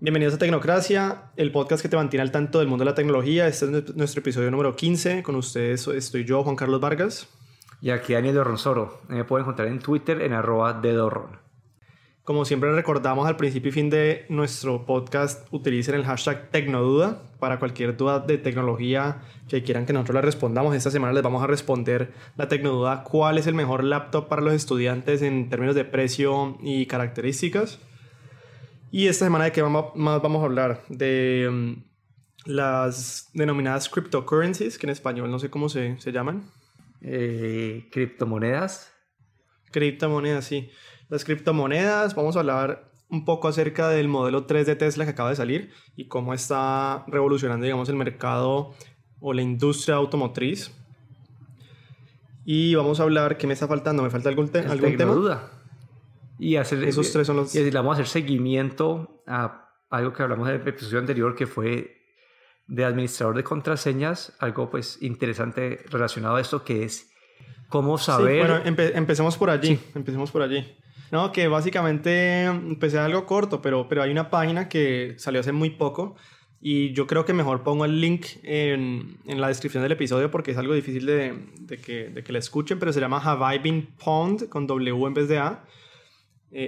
Bienvenidos a Tecnocracia, el podcast que te mantiene al tanto del mundo de la tecnología. Este es nuestro episodio número 15. Con ustedes estoy yo, Juan Carlos Vargas. Y aquí Daniel Dorronsoro. Me pueden encontrar en Twitter en arroba de Dorron. Como siempre recordamos al principio y fin de nuestro podcast, utilicen el hashtag Tecnoduda para cualquier duda de tecnología que quieran que nosotros le respondamos. Esta semana les vamos a responder la Tecnoduda, cuál es el mejor laptop para los estudiantes en términos de precio y características. Y esta semana de qué más vamos a hablar? De mm, las denominadas cryptocurrencies, que en español no sé cómo se, se llaman. Eh, criptomonedas. Criptomonedas, sí. Las criptomonedas, vamos a hablar un poco acerca del modelo 3 de Tesla que acaba de salir y cómo está revolucionando, digamos, el mercado o la industria automotriz. Y vamos a hablar, ¿qué me está faltando? ¿Me falta algún, algún tema? duda y hacer esos tres son los y vamos a hacer seguimiento a algo que hablamos en el episodio anterior que fue de administrador de contraseñas algo pues interesante relacionado a esto que es cómo saber bueno empecemos por allí empecemos por allí no que básicamente empecé algo corto pero pero hay una página que salió hace muy poco y yo creo que mejor pongo el link en, en la descripción del episodio porque es algo difícil de, de, que, de que la escuchen, pero se llama Have I Been Pwned con W en vez de A.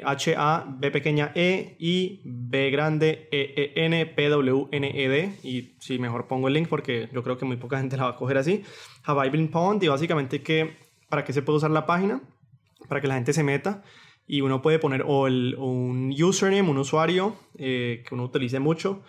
H-A, B pequeña E y B grande E-E-N, P-W-N-E-D. Y sí, mejor pongo el link porque yo creo que muy poca gente la va a coger así. Have I been? Y básicamente que, ¿para qué se puede usar la página? Para que la gente se meta y uno puede poner o, el, un username, un usuario eh, que uno utilice mucho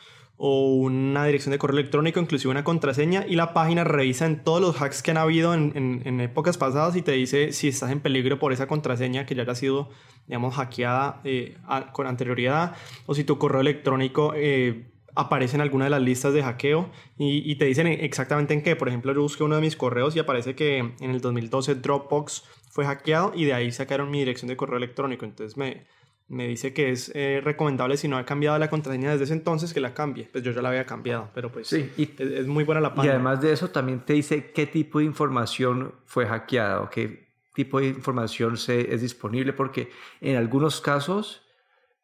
o una dirección de correo electrónico, inclusive una contraseña, y la página revisa en todos los hacks que han habido en, en, épocas pasadas y te dice si estás en peligro por esa contraseña que ya haya sido, digamos, hackeada eh, con anterioridad, o si tu correo electrónico eh, aparece en alguna de las listas de hackeo y, y, te dicen exactamente en qué. Por ejemplo, yo busqué uno de mis correos y aparece que en el 2012 Dropbox fue hackeado y de ahí sacaron mi dirección de correo electrónico. Entonces me me dice que es eh, recomendable si no ha cambiado la contraseña desde ese entonces que la cambie. Pues yo ya la había cambiado, pero pues sí, es, muy buena la página. Y además de eso también te dice qué tipo de información fue hackeada o qué tipo de información se, es disponible porque en algunos casos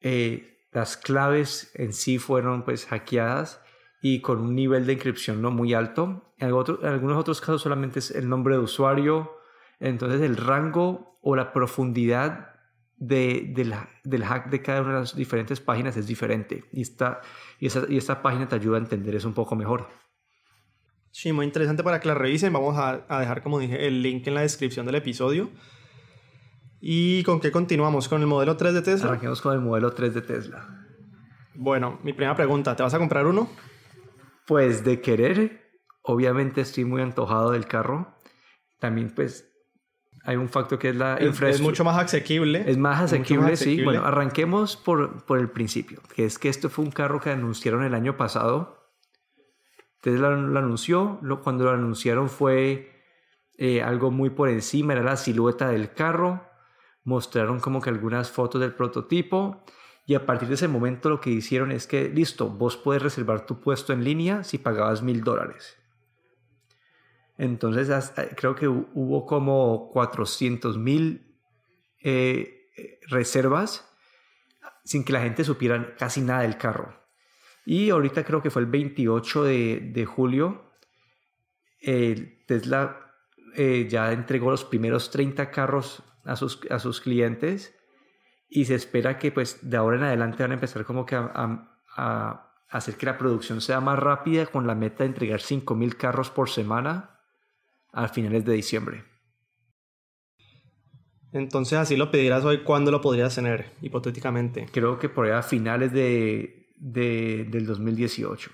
eh, las claves en sí fueron pues hackeadas y con un nivel de inscripción no muy alto. En, en algunos otros casos solamente es el nombre de usuario. Entonces el rango o la profundidad de, la, del hack de cada una de las diferentes páginas es diferente y esta, y, y esta página te ayuda a entender eso un poco mejor. Sí, muy interesante para que la revisen. Vamos a, a, dejar, como dije, el link en la descripción del episodio. ¿Y con qué continuamos? ¿Con el modelo 3 de Tesla? Arranquemos con el modelo 3 de Tesla. Bueno, mi primera pregunta, ¿te vas a comprar uno? Pues de querer, obviamente estoy muy antojado del carro. También pues hay un factor que es la infraestructura. Es mucho más asequible. Es más asequible, sí. Bueno, arranquemos por, por el principio, que es que esto fue un carro que anunciaron el año pasado. Tesla lo, anunció, lo, cuando lo anunciaron fue eh, algo muy por encima, era la silueta del carro, mostraron como que algunas fotos del prototipo y a partir de ese momento lo que hicieron es que, listo, vos puedes reservar tu puesto en línea si pagabas mil dólares. Entonces eh, creo que hubo como 400 mil eh, eh, reservas sin que la gente supiera casi nada del carro. Y ahorita creo que fue el 28 de, julio, Tesla ya entregó los primeros 30 carros a sus, a sus clientes y se espera que pues de ahora en adelante van a empezar como que a, a hacer que la producción sea más rápida con la meta de entregar 5.000 carros por semana a finales de diciembre. Entonces así lo pedirás hoy, ¿cuándo lo podrías tener, hipotéticamente? Creo que por ahí a finales de, del 2018.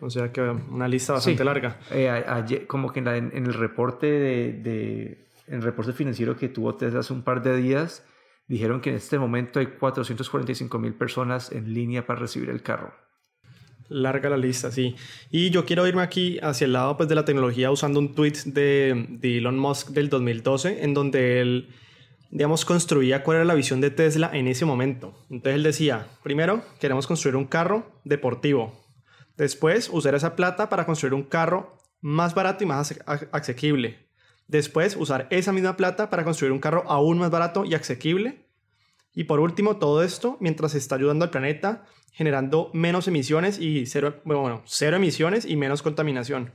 O sea que una lista bastante larga. Eh, como que en, el reporte de, en el reporte financiero que tuvo Tesla hace un par de días, dijeron que en este momento hay 445 mil personas en línea para recibir el carro. Larga la lista, sí. Y yo quiero irme aquí hacia el lado pues, de la tecnología usando un tweet de, de, Elon Musk del 2012, en donde él, digamos, construía cuál era la visión de Tesla en ese momento. Entonces él decía, primero, queremos construir un carro deportivo. Después, usar esa plata para construir un carro más barato y más asequible. Después, usar esa misma plata para construir un carro aún más barato y asequible. Y por último, todo esto mientras está ayudando al planeta, generando menos emisiones y cero, bueno, cero emisiones y menos contaminación.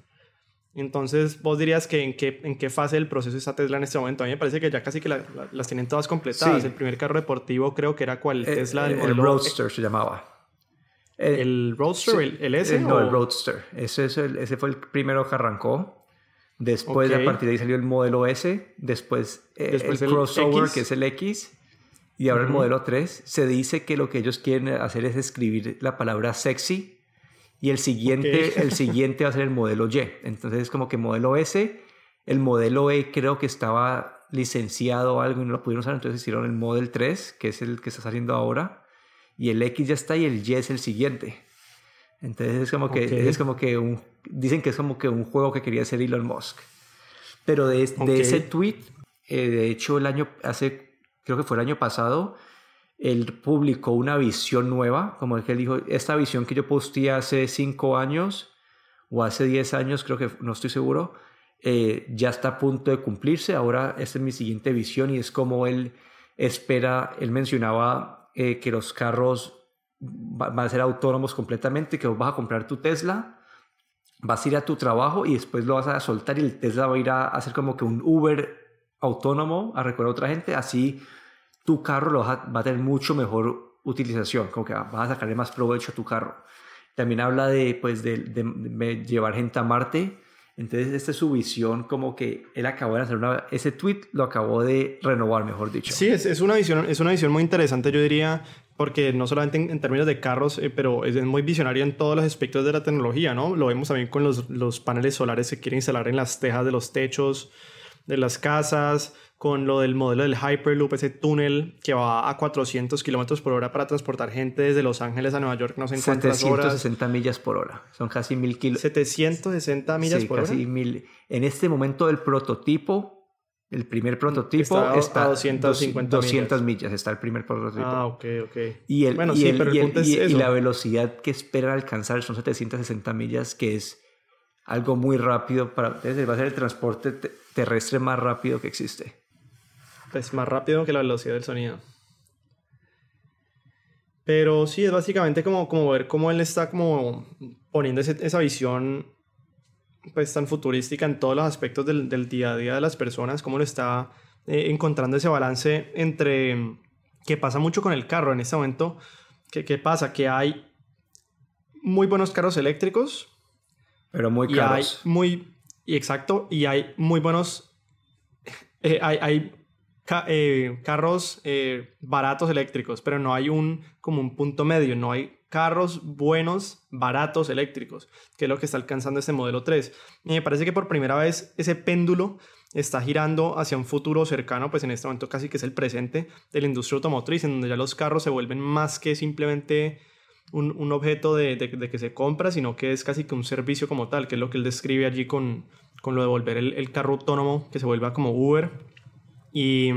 Entonces, vos dirías que en qué, en qué fase del proceso está Tesla en este momento. A mí me parece que ya casi que las tienen todas completadas. El primer carro deportivo creo que era cuál, el, Tesla. El, el Roadster se llamaba. ¿El, Roadster? el, S? no, el Roadster. Ese, ese fue el primero que arrancó. Después, a partir de ahí salió el modelo S. Después, eh, el, crossover, que es el X. Y ahora el modelo 3. Se dice que lo que ellos quieren hacer es escribir la palabra sexy. Y el siguiente, el siguiente va a ser el modelo Y. Entonces, es como que modelo S. El modelo E creo que estaba licenciado o algo y no lo pudieron usar. Entonces hicieron el Model 3, que es el que está saliendo ahora. Y el X ya está y el Y es el siguiente. Entonces es como que, es como que un, dicen que es como que un juego que quería hacer Elon Musk. Pero de, de ese tweet, eh, de hecho el año, hace, creo que fue el año pasado, él publicó una visión nueva, como que él dijo, esta visión que yo posteé hace cinco años o hace diez años, creo que no estoy seguro, eh, ya está a punto de cumplirse, ahora esta es mi siguiente visión y es como él espera, él mencionaba eh, que los carros van a ser autónomos completamente, que vos vas a comprar tu Tesla, vas a ir a tu trabajo y después lo vas a soltar y el Tesla va a ir a hacer como que un Uber autónomo a recorrer a otra gente, así tu carro lo va, a, tener mucho mejor utilización, como que vas a sacarle más provecho a tu carro. También habla de, pues, de, llevar gente a Marte. Entonces, esta es su visión, como que él acabó de hacer ese tweet, lo acabó de renovar, mejor dicho. Sí, es, es, una, visión, es una visión muy interesante, yo diría, porque no solamente en, términos de carros, eh, pero es, muy visionario en todos los aspectos de la tecnología, ¿no? Lo vemos también con los, los paneles solares que quieren instalar en las tejas de los techos de las casas, con lo del modelo del Hyperloop, ese túnel que va a 400 kilómetros por hora para transportar gente desde Los Ángeles a Nueva York, no sé en cuántas 760 millas por hora, son casi mil kilómetros. 760 millas por casi hora. Mil. En este momento el prototipo el primer prototipo está, a 250 200 millas. Está el primer prototipo. Ah, ok, ok. Y, el, bueno, sí, pero el punto es y, y, la velocidad que espera alcanzar son 760 millas, que es algo muy rápido para... Va a ser el transporte terrestre más rápido que existe. Es más rápido que la velocidad del sonido. Pero sí, es básicamente como, como ver cómo él está como poniendo esa visión pues tan futurística en todos los aspectos del, día a día de las personas, cómo lo está eh, encontrando ese balance entre que pasa mucho con el carro en este momento. ¿Qué, qué pasa? Que hay muy buenos carros eléctricos. Pero muy caros. Y hay muy, y exacto, y hay muy buenos, eh, hay, hay eh, carros baratos eléctricos, pero no hay un como un punto medio, no hay carros buenos, baratos, eléctricos, que es lo que está alcanzando este modelo 3. Y me parece que por primera vez ese péndulo está girando hacia un futuro cercano, pues en este momento casi que es el presente de la industria automotriz, en donde ya los carros se vuelven más que simplemente un, objeto de, que se compra, sino que es casi que un servicio como tal, que es lo que él describe allí con, con lo de volver el, el carro autónomo, que se vuelva como Uber. Y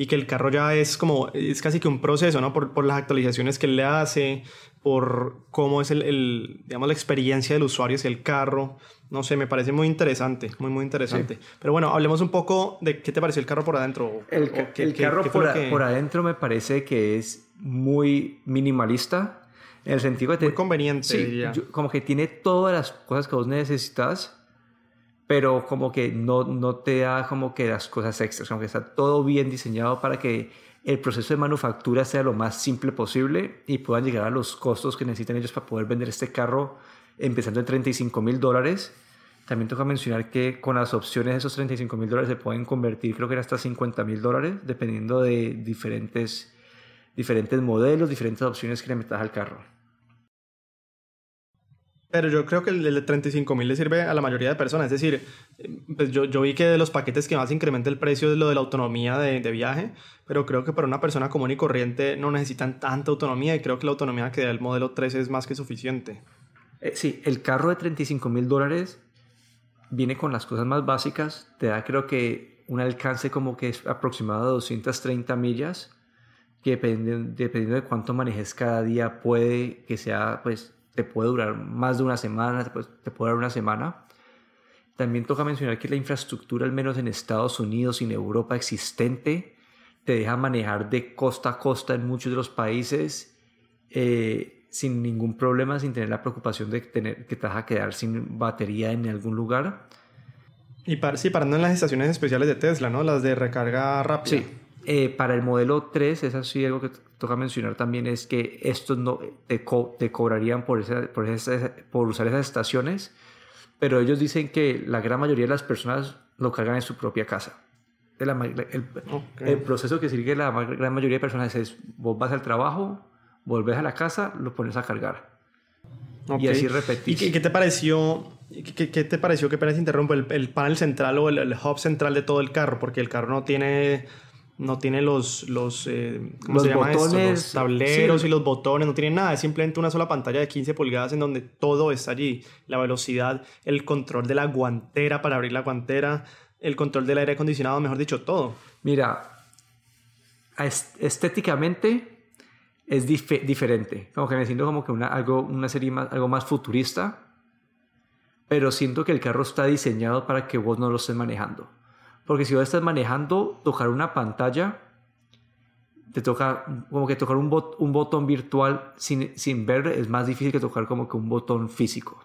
y que el carro ya es como, es casi que un proceso, ¿no? Por, por las actualizaciones que él le hace, por cómo es el, el, digamos, la experiencia del usuario hacia el carro. No sé, me parece muy interesante, muy, muy interesante. Pero bueno, hablemos un poco de qué te pareció el carro por adentro. El, el carro por, por, adentro me parece que es muy minimalista, en el sentido de... Muy conveniente, sí, como que tiene todas las cosas que vos necesitas pero como que no, no te da como que las cosas extras, como que está todo bien diseñado para que el proceso de manufactura sea lo más simple posible y puedan llegar a los costos que necesitan ellos para poder vender este carro empezando en 35 mil dólares. También toca mencionar que con las opciones de esos 35 mil dólares se pueden convertir creo que hasta 50 mil dólares dependiendo de diferentes, diferentes modelos, diferentes opciones que le metas al carro. Pero yo creo que el de 35 mil le sirve a la mayoría de personas. Es decir, pues yo, yo vi que de los paquetes que más incrementa el precio es lo de la autonomía de, de, viaje, pero creo que para una persona común y corriente no necesitan tanta autonomía y creo que la autonomía que da el modelo 3 es más que suficiente. Eh, sí, el carro de 35 mil dólares viene con las cosas más básicas, te da creo que un alcance como que es aproximado de 230 millas, que dependiendo, dependiendo de cuánto manejes cada día puede que sea pues te puede durar más de una semana, te puede, te puede dar una semana. También toca mencionar que la infraestructura, al menos en Estados Unidos y en Europa existente, te deja manejar de costa a costa en muchos de los países eh, sin ningún problema, sin tener la preocupación de tener, que te vas a quedar sin batería en algún lugar. Y para, sí, parando en las estaciones especiales de Tesla, ¿no? Las de recarga rápida. Sí. Eh, para el modelo 3, es así algo que toca mencionar también, es que estos no te, te cobrarían por, por, por usar esas estaciones, pero ellos dicen que la gran mayoría de las personas lo cargan en su propia casa. El, el, proceso que sigue la gran mayoría de personas es, vos vas al trabajo, volvés a la casa, lo pones a cargar. Y así repetís. ¿Y qué, te pareció? ¿Qué, qué te pareció que apenas interrumpo el, el, panel central o el, el, hub central de todo el carro? Porque el carro no tiene no tiene los, los, eh, ¿cómo se llama botones, Los tableros y los botones, no tiene nada, es simplemente una sola pantalla de 15 pulgadas en donde todo está allí. La velocidad, el control de la guantera para abrir la guantera, el control del aire acondicionado, mejor dicho, todo. Mira, estéticamente es diferente, como que me siento como que una, algo, una serie más, algo más futurista, pero siento que el carro está diseñado para que vos no lo estés manejando. Porque si vos estás manejando, tocar una pantalla, te toca como que tocar un, un botón virtual sin, sin, ver es más difícil que tocar como que un botón físico.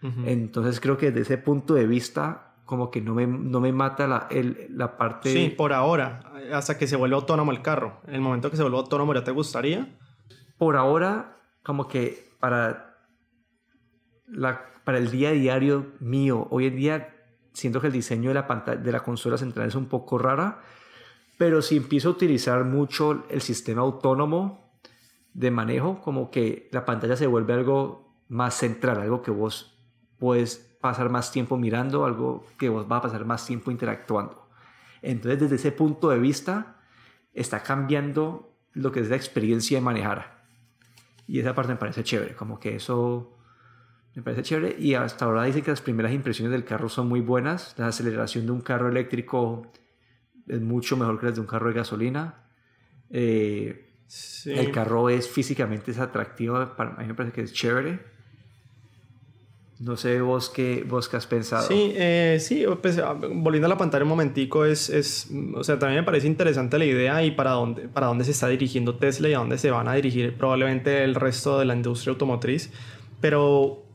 Entonces creo que desde ese punto de vista como que no me, no me mata la, el, la parte... Sí, por ahora, hasta que se vuelva autónomo el carro. En el momento que se vuelva autónomo, ¿ya te gustaría? Por ahora, como que para, la, para el día a diario mío, hoy en día siento que el diseño de la, pantalla, de la consola central es un poco rara, pero si empiezo a utilizar mucho el sistema autónomo de manejo, como que la pantalla se vuelve algo más central, algo que vos puedes pasar más tiempo mirando, algo que vos vas a pasar más tiempo interactuando. Entonces, desde ese punto de vista, está cambiando lo que es la experiencia de manejar. Y esa parte me parece chévere, como que eso me parece chévere y hasta ahora dice que las primeras impresiones del carro son muy buenas. La aceleración de un carro eléctrico es mucho mejor que las de un carro de gasolina. Eh, el carro es físicamente es atractivo, para a mí me parece que es chévere. No sé vos qué, vos qué has pensado. Sí, eh, sí pues, ah, volviendo a la pantalla un momentico, es, es, o sea, también me parece interesante la idea y para dónde, para dónde se está dirigiendo Tesla y a dónde se van a dirigir probablemente el resto de la industria automotriz. Pero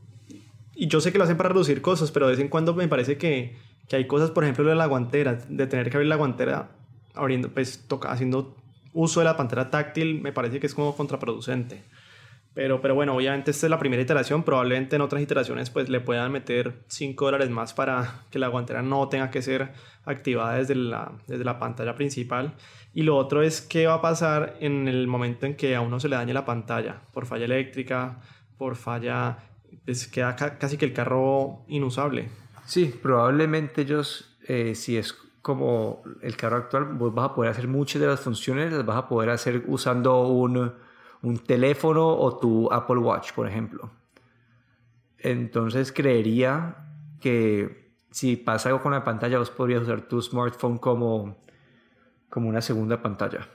y yo sé que lo hacen para reducir cosas, pero de vez en cuando me parece que, que hay cosas, por ejemplo, de la guantera, de tener que abrir la guantera abriendo, pues toca, haciendo uso de la pantera táctil, me parece que es como contraproducente. Pero, pero bueno, obviamente esta es la primera iteración, probablemente en otras iteraciones pues le puedan meter 5 dólares más para que la guantera no tenga que ser activada desde la, desde la pantalla principal. Y lo otro es qué va a pasar en el momento en que a uno se le dañe la pantalla por falla eléctrica, por falla pues queda casi que el carro inusable. Sí, probablemente ellos, eh, si es como el carro actual, vos vas a poder hacer muchas de las funciones, las vas a poder hacer usando un, un teléfono o tu Apple Watch, por ejemplo. Entonces creería que si pasa algo con la pantalla, vos podrías usar tu smartphone como, como una segunda pantalla.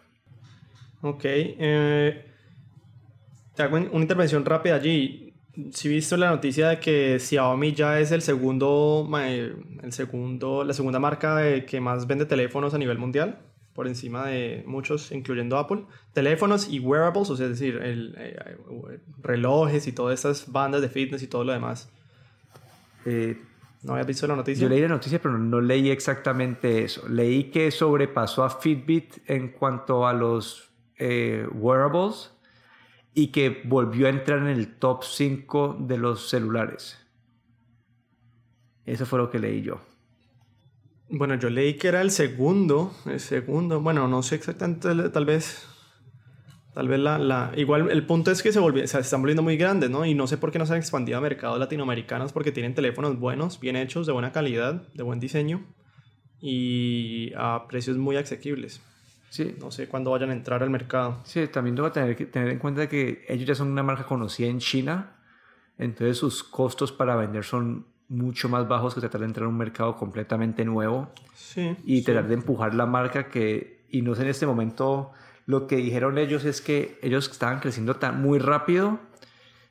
Ok. Eh, te hago una intervención rápida allí si visto la noticia de que Xiaomi ya es el segundo, el segundo, la segunda marca que más vende teléfonos a nivel mundial, por encima de muchos, incluyendo Apple. Teléfonos y wearables, o sea, es decir, el, eh, relojes y todas esas bandas de fitness y todo lo demás. Eh, ¿No habías visto la noticia? Yo leí la noticia, pero no leí exactamente eso. Leí que sobrepasó a Fitbit en cuanto a los eh, wearables y que volvió a entrar en el top 5 de los celulares. Eso fue lo que leí yo. Bueno, yo leí que era el segundo, el segundo, bueno, no sé exactamente, tal vez, tal vez la, la igual el punto es que se, volvió, se están volviendo muy grandes, ¿no? Y no sé por qué no se han expandido a mercados latinoamericanos, porque tienen teléfonos buenos, bien hechos, de buena calidad, de buen diseño y a precios muy asequibles. Sí. No sé cuándo vayan a entrar al mercado. Sí, también tengo que tener, que tener en cuenta que ellos ya son una marca conocida en China, entonces sus costos para vender son mucho más bajos que tratar de entrar a un mercado completamente nuevo sí, y tratar de empujar la marca que, y no sé en este momento, lo que dijeron ellos es que ellos estaban creciendo tan, muy rápido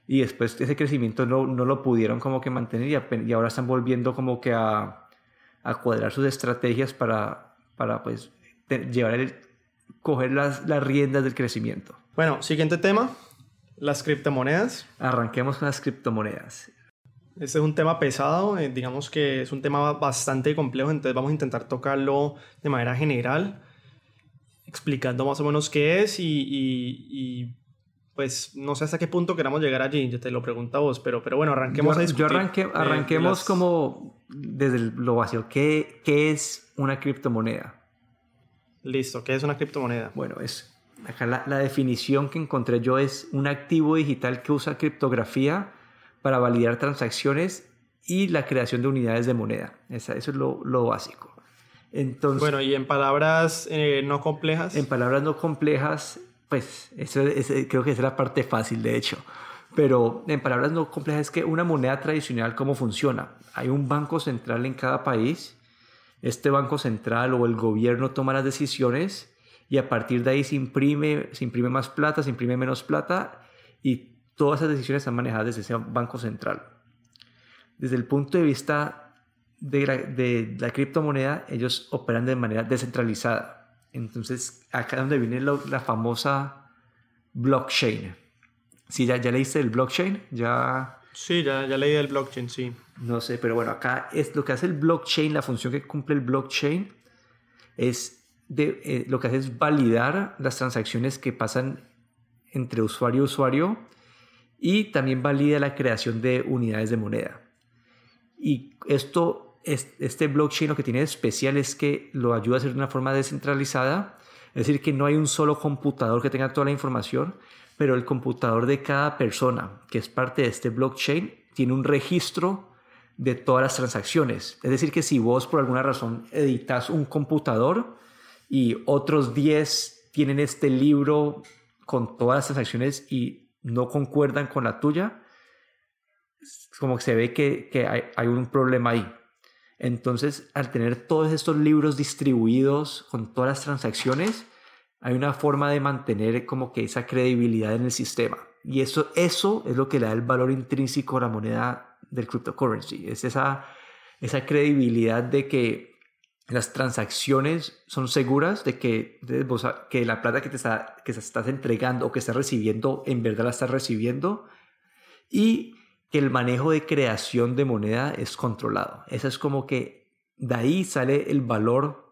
y después ese crecimiento no, no lo pudieron como que mantener y, y ahora están volviendo como que a, a cuadrar sus estrategias para, para pues llevar el, coger las, las riendas del crecimiento. Bueno, siguiente tema, las criptomonedas. Arranquemos con las criptomonedas. Este es un tema pesado, eh, digamos que es un tema bastante complejo, entonces vamos a intentar tocarlo de manera general, explicando más o menos qué es y, y, pues no sé hasta qué punto queramos llegar allí, yo te lo pregunto a vos, pero, pero bueno, arranquemos yo, a discutir. Yo arranque, arranquemos como desde lo básico, ¿Qué, ¿qué es una criptomoneda? Listo, ¿qué es una criptomoneda? Bueno, es acá la, la definición que encontré yo es un activo digital que usa criptografía para validar transacciones y la creación de unidades de moneda. eso es lo, básico. Entonces, bueno, y en palabras eh, no complejas. En palabras no complejas, pues eso creo que es la parte fácil, de hecho. Pero en palabras no complejas es que una moneda tradicional, ¿cómo funciona? Hay un banco central en cada país. Este banco central o el gobierno toma las decisiones y a partir de ahí se imprime, se imprime más plata, se imprime menos plata y todas esas decisiones están manejadas desde ese banco central. Desde el punto de vista de la, de la criptomoneda, ellos operan de manera descentralizada. Entonces, acá es donde viene la famosa blockchain. Sí, ya, ya leíste el blockchain, ya... Sí, ya, ya leí el blockchain, sí. No sé, pero bueno, acá es lo que hace el blockchain, la función que cumple el blockchain es de, eh, lo que hace es validar las transacciones que pasan entre usuario y usuario y también valida la creación de unidades de moneda. Y esto, este blockchain lo que tiene de especial es que lo ayuda a hacer de una forma descentralizada, es decir, que no hay un solo computador que tenga toda la información, pero el computador de cada persona que es parte de este blockchain tiene un registro de todas las transacciones. Es decir, que si vos por alguna razón editas un computador y otros 10 tienen este libro con todas las transacciones y no concuerdan con la tuya, como que se ve que, hay, un problema ahí. Entonces, al tener todos estos libros distribuidos con todas las transacciones, hay una forma de mantener como que esa credibilidad en el sistema. Y eso, eso es lo que le da el valor intrínseco a la moneda del cryptocurrency. Es esa, esa credibilidad de que las transacciones son seguras de que, que la plata que te está, que estás entregando o que estás recibiendo, en verdad la estás recibiendo y que el manejo de creación de moneda es controlado. Eso es como que de ahí sale el valor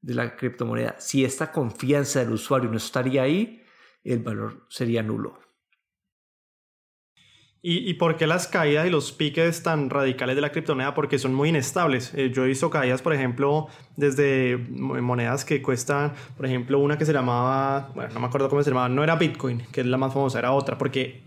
de la criptomoneda. Si esta confianza del usuario no estaría ahí, el valor sería nulo. ¿Y, por qué las caídas y los piques tan radicales de la criptomoneda? Porque son muy inestables. Eh, yo he visto caídas, por ejemplo, desde monedas que cuestan, por ejemplo, una que se llamaba, bueno, no me acuerdo cómo se llamaba, no era Bitcoin, que es la más famosa, era otra, porque,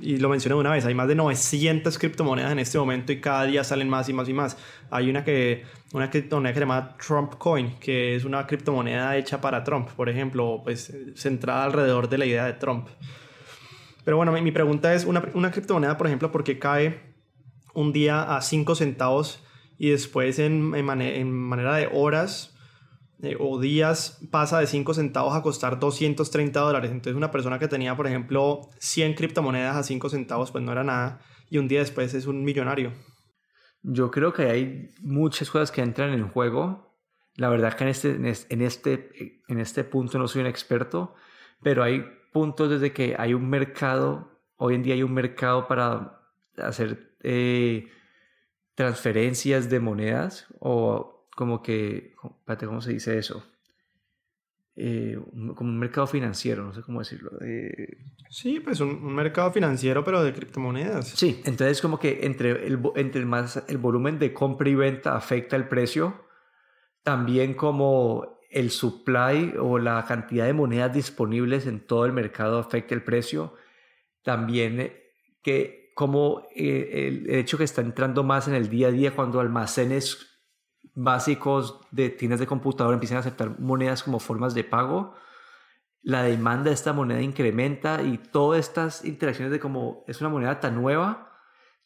y lo mencioné una vez, hay más de 900 criptomonedas en este momento y cada día salen más y más y más. Hay una que, una criptomoneda que se llama Trump Coin, que es una criptomoneda hecha para Trump, por ejemplo, pues centrada alrededor de la idea de Trump. Pero bueno, mi, pregunta es, una, una, criptomoneda, por ejemplo, ¿por qué cae un día a 5 centavos y después en, en, manera de horas eh, o días pasa de 5 centavos a costar 230 dólares? Entonces una persona que tenía, por ejemplo, 100 criptomonedas a 5 centavos, pues no era nada y un día después es un millonario. Yo creo que hay muchas cosas que entran en juego. La verdad que en este, en este, en este punto no soy un experto, pero hay puntos desde que hay un mercado, hoy en día hay un mercado para hacer eh, transferencias de monedas o como que, espérate, ¿cómo se dice eso? Eh, como un mercado financiero, no sé cómo decirlo. Sí, pues un, mercado financiero, pero de criptomonedas. Sí, entonces como que entre el, entre más el volumen de compra y venta afecta el precio, también como el supply o la cantidad de monedas disponibles en todo el mercado afecta el precio. También eh, que como eh, el hecho que está entrando más en el día a día cuando almacenes básicos de tiendas de computador empiezan a aceptar monedas como formas de pago, la demanda de esta moneda incrementa y todas estas interacciones de como es una moneda tan nueva,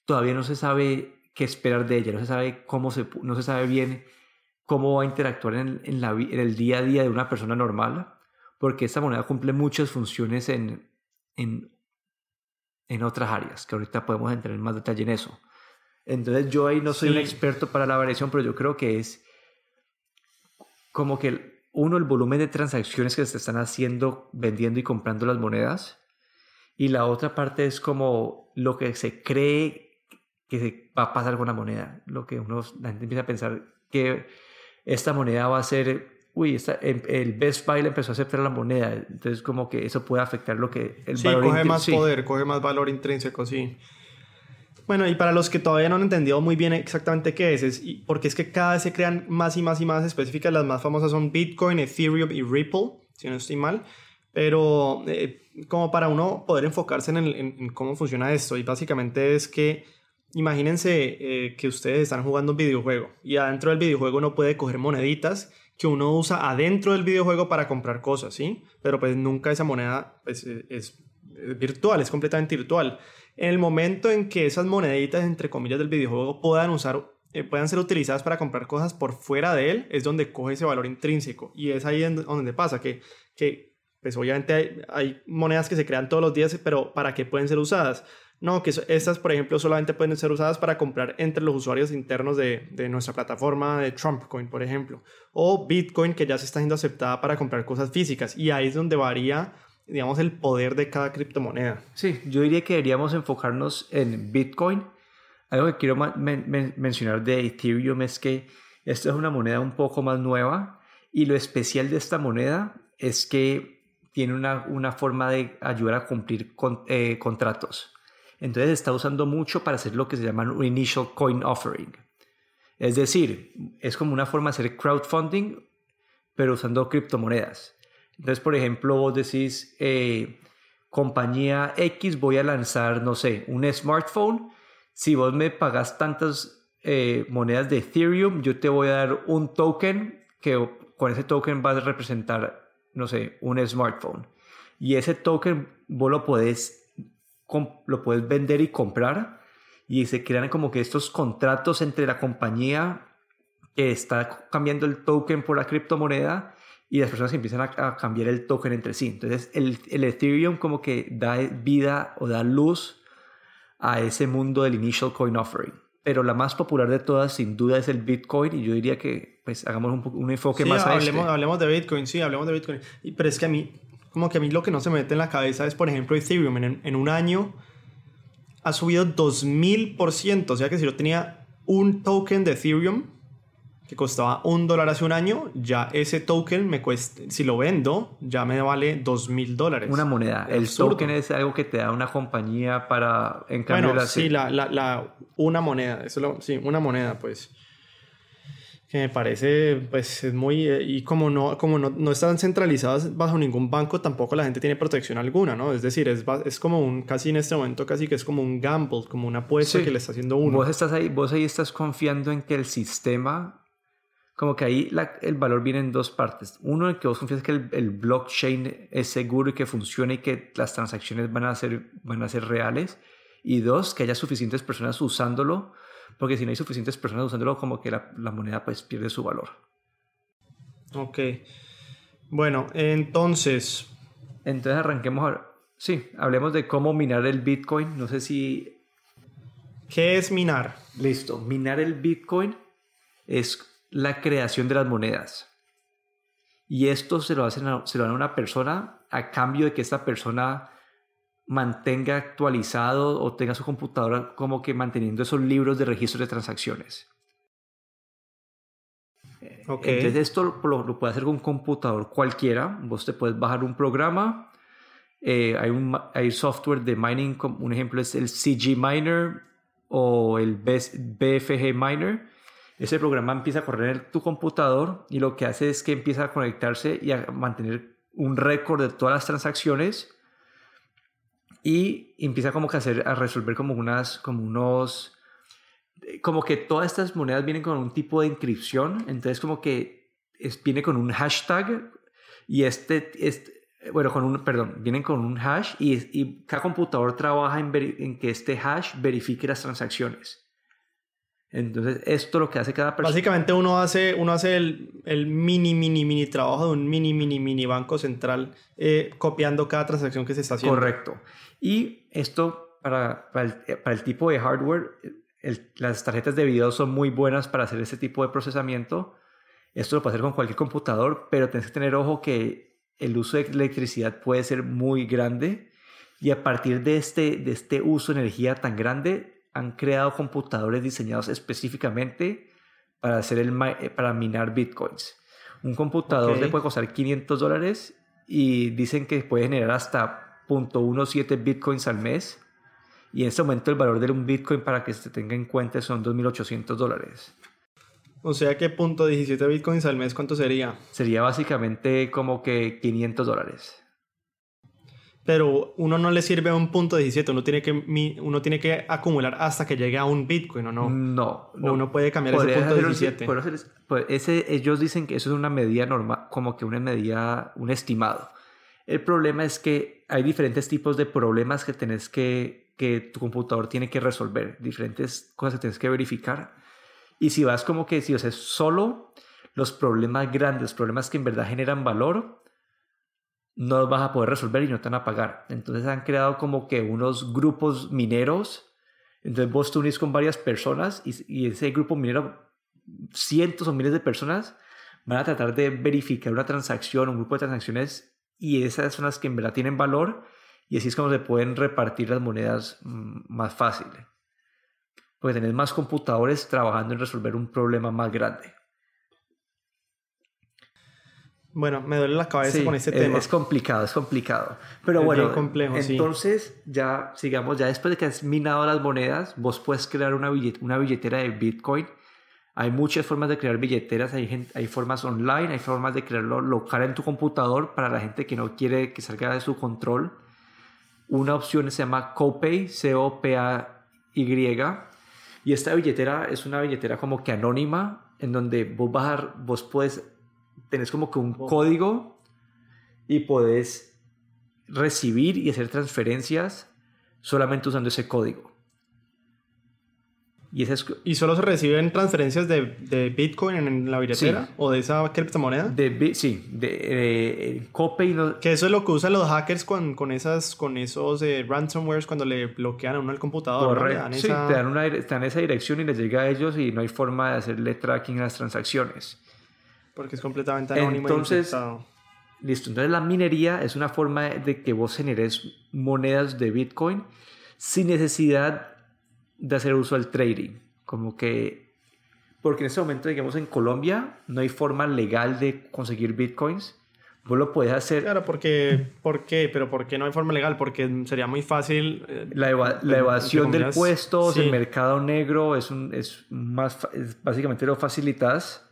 todavía no se sabe qué esperar de ella, no se sabe cómo se, no se sabe bien cómo va a interactuar en, la, en, el día a día de una persona normal, porque esta moneda cumple muchas funciones en, en, en otras áreas, que ahorita podemos entrar en más detalle en eso. Entonces yo ahí no soy un experto para la variación, pero yo creo que es como que uno, el volumen de transacciones que se están haciendo, vendiendo y comprando las monedas. Y la otra parte es como lo que se cree que va a pasar con la moneda. Lo que uno, la gente empieza a pensar que esta moneda va a ser, uy, el Best Buy le empezó a aceptar la moneda. Entonces como que eso puede afectar lo que... El sí, coge más poder, coge más valor intrínseco, sí. Bueno, y para los que todavía no han entendido muy bien exactamente qué es, es porque es que cada vez se crean más y más y más específicas. Las más famosas son Bitcoin, Ethereum y Ripple, si no estoy mal. Pero eh, como para uno poder enfocarse en, en, cómo funciona esto, y básicamente es que imagínense eh, que ustedes están jugando un videojuego y adentro del videojuego uno puede coger moneditas que uno usa adentro del videojuego para comprar cosas, ¿sí? Pero pues nunca esa moneda pues, es, es virtual, es completamente virtual. En el momento en que esas moneditas, entre comillas, del videojuego puedan usar eh, puedan ser utilizadas para comprar cosas por fuera de él, es donde coge ese valor intrínseco. Y es ahí donde pasa, que, que pues obviamente hay, hay, monedas que se crean todos los días, pero ¿para qué pueden ser usadas? No, que estas, por ejemplo, solamente pueden ser usadas para comprar entre los usuarios internos de, de nuestra plataforma de Trumpcoin, por ejemplo. O Bitcoin, que ya se está siendo aceptada para comprar cosas físicas. Y ahí es donde varía digamos, el poder de cada criptomoneda. Sí, yo diría que deberíamos enfocarnos en Bitcoin. Algo que quiero mencionar de Ethereum es que esta es una moneda un poco más nueva y lo especial de esta moneda es que tiene una, una forma de ayudar a cumplir con, eh, contratos. Entonces está usando mucho para hacer lo que se llama un initial coin offering. Es decir, es como una forma de hacer crowdfunding, pero usando criptomonedas. Entonces, por ejemplo, vos decís, eh, compañía X, voy a lanzar, no sé, un smartphone. Si vos me pagas tantas eh, monedas de Ethereum, yo te voy a dar un token que con ese token va a representar, no sé, un smartphone. Y ese token vos lo puedes, lo puedes vender y comprar. Y se crean como que estos contratos entre la compañía que está cambiando el token por la criptomoneda y las personas empiezan a, cambiar el token entre sí. Entonces el, el, Ethereum como que da vida o da luz a ese mundo del initial coin offering. Pero la más popular de todas sin duda es el Bitcoin y yo diría que pues hagamos un, un enfoque más a hablemos, este. hablemos de Bitcoin, sí, hablemos de Bitcoin. Pero es que a mí, como que a mí lo que no se me mete en la cabeza es, por ejemplo, Ethereum en, en un año ha subido 2000%, o sea que si yo tenía un token de Ethereum, que costaba un dólar hace un año, ya ese token me cuesta, si lo vendo, ya me vale dos mil dólares. Una moneda. el token es algo que te da una compañía para, en cambio, bueno, sí, la, la, la, una moneda, eso sí, una moneda, pues que me parece pues es muy eh, y como no como no, no, están centralizadas bajo ningún banco tampoco la gente tiene protección alguna no es decir es, es como un casi en este momento casi que es como un gamble como una apuesta que le está haciendo uno vos estás ahí vos ahí estás confiando en que el sistema como que ahí el valor viene en dos partes. Uno, en que vos confías que el, blockchain es seguro y que funciona y que las transacciones van a, ser, van a ser reales. Y dos, que haya suficientes personas usándolo, porque si no hay suficientes personas usándolo, como que la, la moneda pues pierde su valor. Ok. Bueno, entonces... Entonces arranquemos a... Sí, hablemos de cómo minar el Bitcoin. No sé si... ¿Qué es minar? Listo. Minar el Bitcoin es la creación de las monedas. Y esto se lo, hacen a, se lo dan a una persona a cambio de que esta persona mantenga actualizado o tenga su computadora como que manteniendo esos libros de registro de transacciones. Okay. Entonces esto lo, puede hacer con un computador cualquiera. Vos te puedes bajar un programa. Eh, hay, un, hay software de mining, un ejemplo es el CG Miner o el BFG Miner ese programa empieza a correr en tu computador y lo que hace es que empieza a conectarse y a mantener un récord de todas las transacciones y empieza como que a, resolver como unas, como unos, como que todas estas monedas vienen con un tipo de inscripción, entonces como que viene con un hashtag y este, este bueno, con un, perdón, vienen con un hash y, y cada computador trabaja en que este hash verifique las transacciones. Entonces, esto lo que hace cada persona. Básicamente, uno hace, uno hace el, el, mini, mini, mini trabajo de un mini, mini, mini banco central eh, copiando cada transacción que se está haciendo. Correcto. Y esto, para, para, el, para el tipo de hardware, las tarjetas de video son muy buenas para hacer ese tipo de procesamiento. Esto lo puede hacer con cualquier computador, pero tienes que tener ojo que el uso de electricidad puede ser muy grande y a partir de este, de este uso de energía tan grande han creado computadores diseñados específicamente para, hacer el, eh, para minar bitcoins. Un computador le puede costar 500 dólares y dicen que puede generar hasta 0.17 bitcoins al mes. Y en este momento el valor de un bitcoin para que se tenga en cuenta son 2.800 dólares. O sea que punto 17 bitcoins al mes, ¿cuánto sería? Sería básicamente como que 500 dólares. Pero uno no le sirve a un punto 17, uno tiene que, uno tiene que acumular hasta que llegue a un bitcoin, ¿o no? No. no. uno puede cambiar ese punto 17. pues ese, ellos dicen que eso es una medida normal, como que una medida, un estimado. El problema es que hay diferentes tipos de problemas que tenés que, que tu computador tiene que resolver, diferentes cosas que tienes que verificar y si vas como que si o sea, solo los problemas grandes, problemas que en verdad generan valor, no los vas a poder resolver y no te van a pagar. Entonces han creado como que unos grupos mineros. Entonces vos te unís con varias personas y, ese grupo minero, cientos o miles de personas, van a tratar de verificar una transacción, un grupo de transacciones y esas son las que en verdad tienen valor y así es como se pueden repartir las monedas mm, más fácil porque tenés más computadores trabajando en resolver un problema más grande. Bueno, me duele la cabeza con este tema. Es complicado, es complicado. Pero bueno, complejo, entonces ya, sigamos, ya después de que has minado las monedas, vos puedes crear una, una billetera de Bitcoin. Hay muchas formas de crear billeteras, hay, hay formas online, hay formas de crearlo local en tu computador para la gente que no quiere que salga de su control. Una opción se llama Copay, C-O-P-A-Y y esta billetera es una billetera como que anónima, en donde vos, bajar, vos puedes, tenés como que un código y podés recibir y hacer transferencias solamente usando ese código. ¿Y, ¿Y solo se reciben transferencias de, de Bitcoin en la billetera? ¿O de esa criptomoneda? De, sí, de, eh, Que eso es lo que usan los hackers con, con, esas, con esos eh, ransomwares cuando le bloquean a uno el computador. Correcto. Sí, te dan, una, en esa dirección y les llega a ellos y no hay forma de hacerle tracking a las transacciones. Porque es completamente anónimo Entonces, listo. Entonces la minería es una forma de que vos generes monedas de Bitcoin sin necesidad de hacer uso del trading. Como que, porque en este momento, digamos, en Colombia no hay forma legal de conseguir bitcoins. Vos lo puedes hacer. Claro, porque, ¿por qué? Pero ¿por qué no hay forma legal? Porque sería muy fácil. Eh, la, la, evasión del puesto, del mercado negro, es, un, es más, básicamente lo facilitas.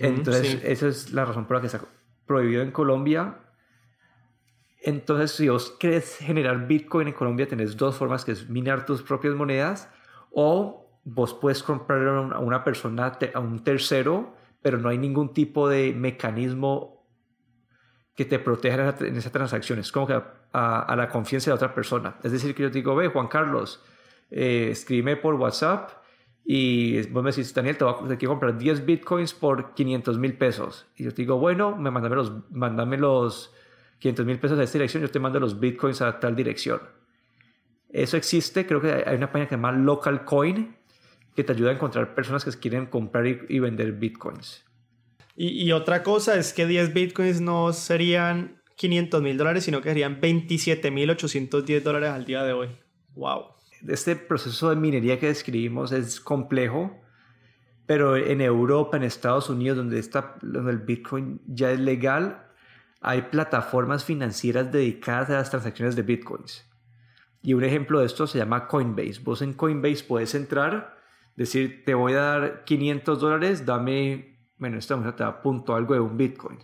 Entonces, esa es la razón por la que está prohibido en Colombia. Entonces, si vos querés generar Bitcoin en Colombia, tenés dos formas, que es minar tus propias monedas o vos puedes comprar a una persona, a un tercero, pero no hay ningún tipo de mecanismo que te proteja en esa transacción. Es como que a, la confianza de otra persona. Es decir, que yo te digo, ve, Juan Carlos, eh, escríbeme por WhatsApp y vos me decís, Daniel, te, voy a, quiero comprar 10 bitcoins por 500 mil pesos. Y yo te digo, bueno, me mándame los, mándame los 500 mil pesos a esta dirección, yo te mando los bitcoins a tal dirección. Eso existe, creo que hay una página que se llama Local Coin que te ayuda a encontrar personas que quieren comprar y, vender bitcoins. Y, otra cosa es que 10 bitcoins no serían 500 mil dólares, sino que serían 27 mil 810 dólares al día de hoy. ¡Wow! Este proceso de minería que describimos es complejo, pero en Europa, en Estados Unidos, donde, está, donde el bitcoin ya es legal, hay plataformas financieras dedicadas a las transacciones de bitcoins. Y un ejemplo de esto se llama Coinbase. Vos en Coinbase puedes entrar, decir, te voy a dar 500 dólares, dame, bueno, esto te da punto algo de un bitcoin.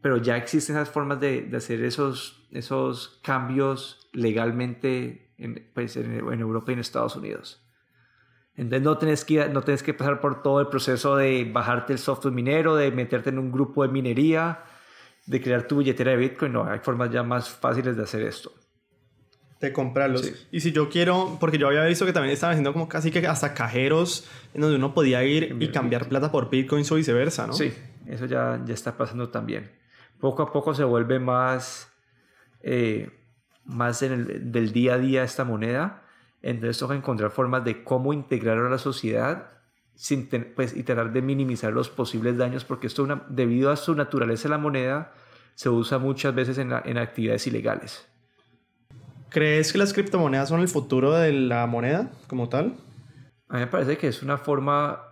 Pero ya existen esas formas de, de hacer esos, esos cambios legalmente en, pues, en, Europa y en Estados Unidos. Entonces no tienes, que, no que pasar por todo el proceso de bajarte el software minero, de meterte en un grupo de minería, de crear tu billetera de Bitcoin, no, hay formas ya más fáciles de hacer esto. De comprarlos. Y si yo quiero, porque yo había visto que también estaban haciendo como casi que hasta cajeros en donde uno podía ir y cambiar plata por Bitcoins o viceversa, ¿no? Sí, eso ya, ya está pasando también. Poco a poco se vuelve más, eh, más en el, del día a día esta moneda. Entonces toca encontrar formas de cómo integrarlo a la sociedad sin pues, y tratar de minimizar los posibles daños, porque esto, una, debido a su naturaleza la moneda, se usa muchas veces en, en actividades ilegales. ¿Crees que las criptomonedas son el futuro de la moneda como tal? A mí me parece que es una forma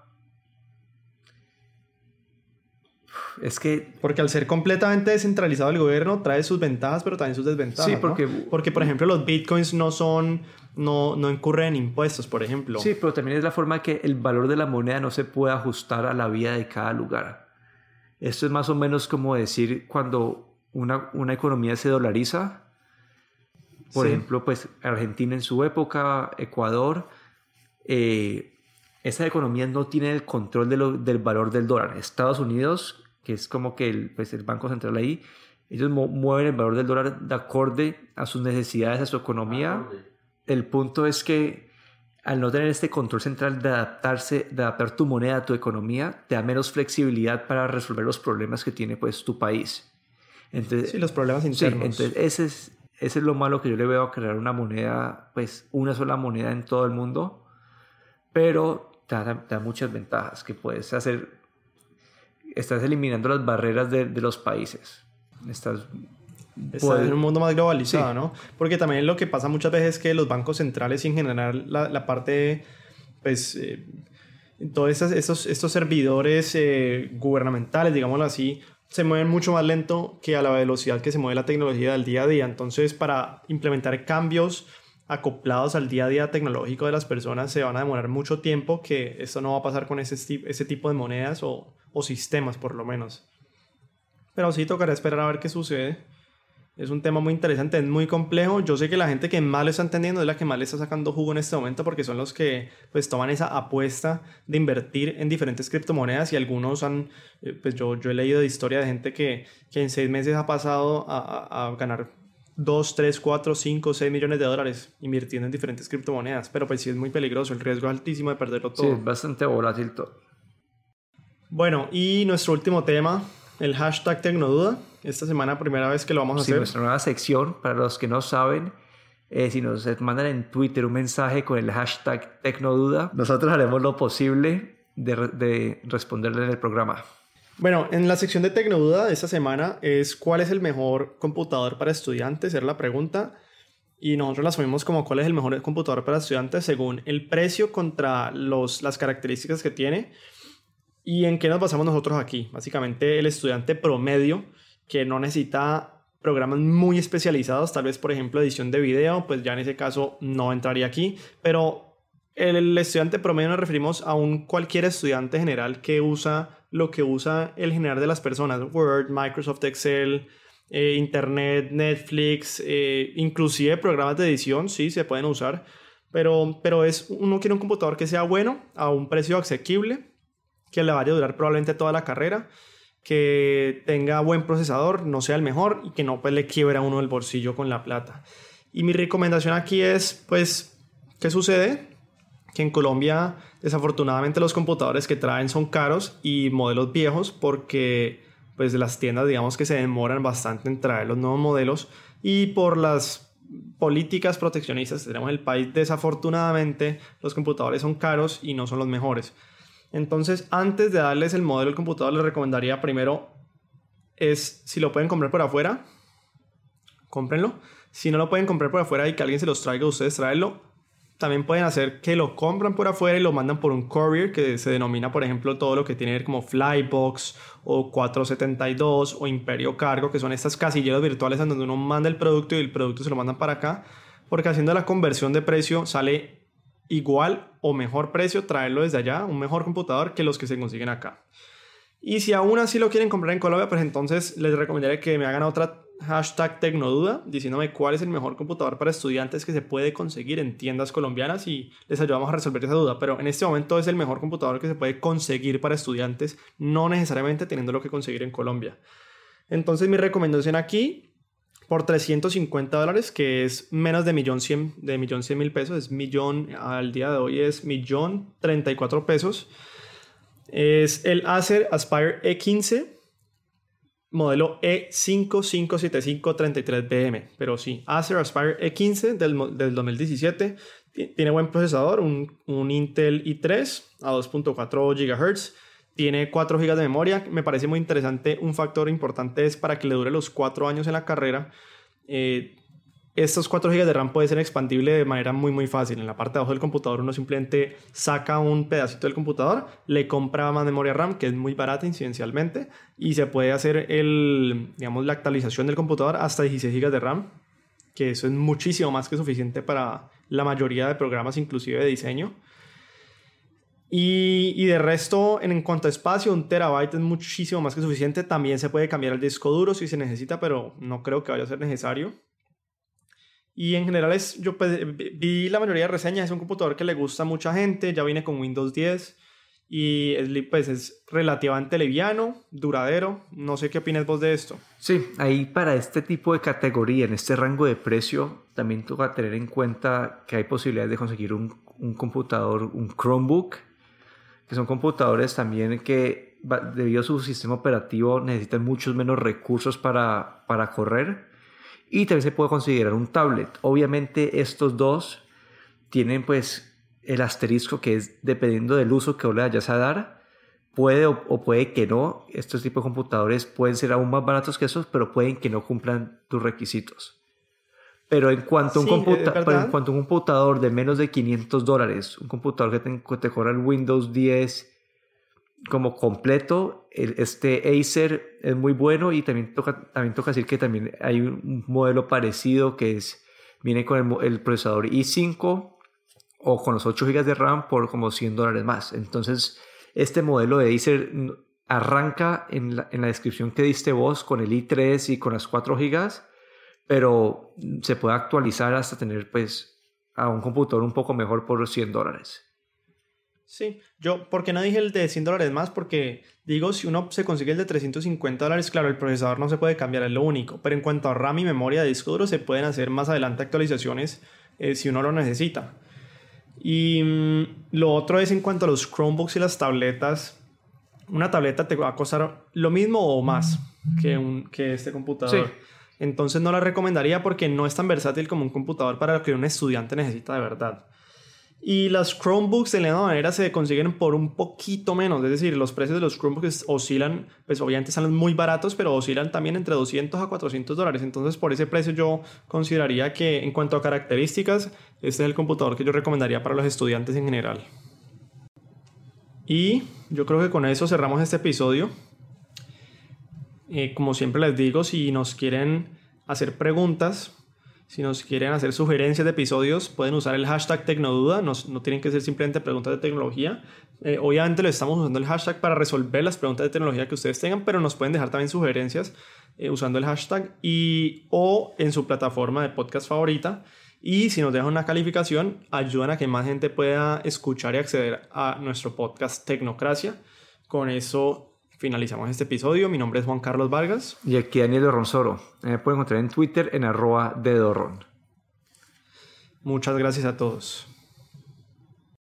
es que... Porque al ser completamente descentralizado el gobierno trae sus ventajas, pero también sus desventajas. Sí, porque... Porque, por ejemplo, los bitcoins no son... No, no incurren en impuestos, por ejemplo. Sí, pero también es la forma que el valor de la moneda no se puede ajustar a la vida de cada lugar. Esto es más o menos como decir cuando una, una economía se dolariza. Por ejemplo, pues Argentina en su época, Ecuador, eh, esa economía no tiene el control de del valor del dólar. Estados Unidos que es como que el, pues el Banco Central ahí, ellos mueven el valor del dólar de acorde a sus necesidades, a su economía. El punto es que al no tener este control central de adaptarse, de adaptar tu moneda a tu economía, te da menos flexibilidad para resolver los problemas que tiene pues tu país. Entonces, sí, los problemas internos. entonces ese es, ese es lo malo que yo le veo a crear una moneda, pues una sola moneda en todo el mundo, pero te da, te da muchas ventajas, que puedes hacer estás eliminando las barreras de, de los países. Estás Está en un mundo más globalizado, ¿no? Porque también lo que pasa muchas veces es que los bancos centrales y en general la, la parte, pues, eh, todos estos, estos, estos servidores eh, gubernamentales, digámoslo así, se mueven mucho más lento que a la velocidad que se mueve la tecnología del día a día. Entonces, para implementar cambios acoplados al día a día tecnológico de las personas se van a demorar mucho tiempo, que esto no va a pasar con ese, ese tipo de monedas o, o sistemas por lo menos. Pero sí tocará esperar a ver qué sucede. Es un tema muy interesante, es muy complejo. Yo sé que la gente que más lo está entendiendo es la que más le está sacando jugo en este momento porque son los que pues toman esa apuesta de invertir en diferentes criptomonedas y algunos han, eh, pues yo, yo he leído de historia de gente que, que en seis meses ha pasado a, a ganar 2, 3, 4, 5, 6 millones de dólares invirtiendo en diferentes criptomonedas. Pero pues sí es muy peligroso, el riesgo es altísimo de perderlo todo. Sí, es bastante volátil todo. Bueno, y nuestro último tema, el hashtag Tecnoduda. Esta semana primera vez que lo vamos a sí, hacer. nuestra nueva sección, para los que no saben, eh, si nos mandan en Twitter un mensaje con el hashtag Tecnoduda, nosotros haremos lo posible de, de responderle en el programa. Bueno, en la sección de Tecnoduda de esta semana es cuál es el mejor computador para estudiantes, era la pregunta. Y nosotros la asumimos como cuál es el mejor computador para estudiantes según el precio contra los, las características que tiene. ¿Y en qué nos basamos nosotros aquí? Básicamente el estudiante promedio que no necesita programas muy especializados, tal vez por ejemplo edición de video, pues ya en ese caso no entraría aquí, pero el estudiante promedio nos referimos a un cualquier estudiante general que usa lo que usa el general de las personas, Word, Microsoft Excel, eh, Internet, Netflix, eh, inclusive programas de edición, sí, se pueden usar, pero, pero es, uno quiere un computador que sea bueno, a un precio asequible, que le vaya a durar probablemente toda la carrera, que tenga buen procesador, no sea el mejor y que no pues, le quiebra uno el bolsillo con la plata. Y mi recomendación aquí es, pues, ¿qué sucede? Que en Colombia Desafortunadamente los computadores que traen son caros y modelos viejos porque pues las tiendas digamos que se demoran bastante en traer los nuevos modelos y por las políticas proteccionistas tenemos en el país desafortunadamente los computadores son caros y no son los mejores. Entonces antes de darles el modelo del computador les recomendaría primero es si lo pueden comprar por afuera, cómprenlo. Si no lo pueden comprar por afuera y que alguien se los traiga, ustedes tráenlo también pueden hacer que lo compran por afuera y lo mandan por un courier que se denomina, por ejemplo, todo lo que tiene como Flybox o 472 o Imperio Cargo, que son estas casilleros virtuales en donde uno manda el producto y el producto se lo mandan para acá, porque haciendo la conversión de precio sale igual o mejor precio traerlo desde allá, un mejor computador que los que se consiguen acá. Y si aún así lo quieren comprar en Colombia, pues entonces les recomendaría que me hagan otra hashtag Tecnoduda diciéndome cuál es el mejor computador para estudiantes que se puede conseguir en tiendas colombianas y les ayudamos a resolver esa duda. Pero en este momento es el mejor computador que se puede conseguir para estudiantes, no necesariamente teniendo lo que conseguir en Colombia. Entonces mi recomendación aquí, por 350 dólares, que es menos de millón cien, de millón cien mil pesos, es millón, al día de hoy es millón 34 pesos es el Acer Aspire E15 modelo E557533BM. Pero sí, Acer Aspire E15 del, del 2017 tiene buen procesador, un, un Intel i3 a 2.4 GHz. Tiene 4 GB de memoria. Me parece muy interesante. Un factor importante es para que le dure los 4 años en la carrera. Eh, estos 4 GB de RAM pueden ser expandible de manera muy muy fácil. En la parte de abajo del computador uno simplemente saca un pedacito del computador, le compra más memoria RAM que es muy barata incidencialmente y se puede hacer el, digamos, la actualización del computador hasta 16 GB de RAM, que eso es muchísimo más que suficiente para la mayoría de programas inclusive de diseño. Y, y, de resto, en, en, cuanto a espacio, un terabyte es muchísimo más que suficiente. También se puede cambiar el disco duro si se necesita, pero no creo que vaya a ser necesario. Y en general es, yo pues, vi la mayoría de reseñas, es un computador que le gusta a mucha gente, ya viene con Windows 10 y es, pues, es relativamente liviano, duradero. No sé qué opinas vos de esto. Sí, ahí para este tipo de categoría, en este rango de precio, también toca tener en cuenta que hay posibilidades de conseguir un, un computador, un Chromebook, que son computadores también que debido a su sistema operativo necesitan muchos menos recursos para, para correr y también se puede considerar un tablet. Obviamente estos dos tienen pues el asterisco que es dependiendo del uso que le vayas a dar, puede o, puede que no. Estos tipos de computadores pueden ser aún más baratos que esos, pero pueden que no cumplan tus requisitos. Pero en cuanto, a un en cuanto a un computador de menos de 500 dólares, un computador que te, te corra el Windows 10 como completo, este Acer es muy bueno y también toca, también toca decir que también hay un modelo parecido que es, viene con el, procesador i5 o con los 8 GB de RAM por como 100 dólares más. Entonces, este modelo de Acer arranca en la, en la descripción que diste vos con el i3 y con las 4 GB, pero se puede actualizar hasta tener pues a un computador un poco mejor por 100 dólares. Sí, yo, ¿por qué no dije el de 100 dólares más? Porque digo, si uno se consigue el de 350 dólares, claro, el procesador no se puede cambiar, es lo único. Pero en cuanto a RAM y memoria de disco duro, se pueden hacer más adelante actualizaciones eh, si uno lo necesita. Y mm, lo otro es en cuanto a los Chromebooks y las tabletas. Una tableta te va a costar lo mismo o más que, un, que este computador. Entonces no la recomendaría porque no es tan versátil como un computador para lo que un estudiante necesita de verdad. Y las Chromebooks de la misma manera se consiguen por un poquito menos, es decir, los precios de los Chromebooks oscilan, pues obviamente salen muy baratos, pero oscilan también entre 200 a 400 dólares. Entonces, por ese precio yo consideraría que en cuanto a características, este es el computador que yo recomendaría para los estudiantes en general. Y yo creo que con eso cerramos este episodio. Eh, como siempre les digo, si nos quieren hacer preguntas, si nos quieren hacer sugerencias de episodios, pueden usar el hashtag Tecnoduda, no, no tienen que ser simplemente preguntas de tecnología. Eh, obviamente lo estamos usando el hashtag para resolver las preguntas de tecnología que ustedes tengan, pero nos pueden dejar también sugerencias eh, usando el hashtag y o en su plataforma de podcast favorita. Y si nos dejan una calificación, ayudan a que más gente pueda escuchar y acceder a nuestro podcast Tecnocracia. Con eso finalizamos este episodio. Mi nombre es Juan Carlos Vargas. Y aquí Daniel Dorronsoro. Me pueden encontrar en Twitter en arroba de Dorron. Muchas gracias a todos.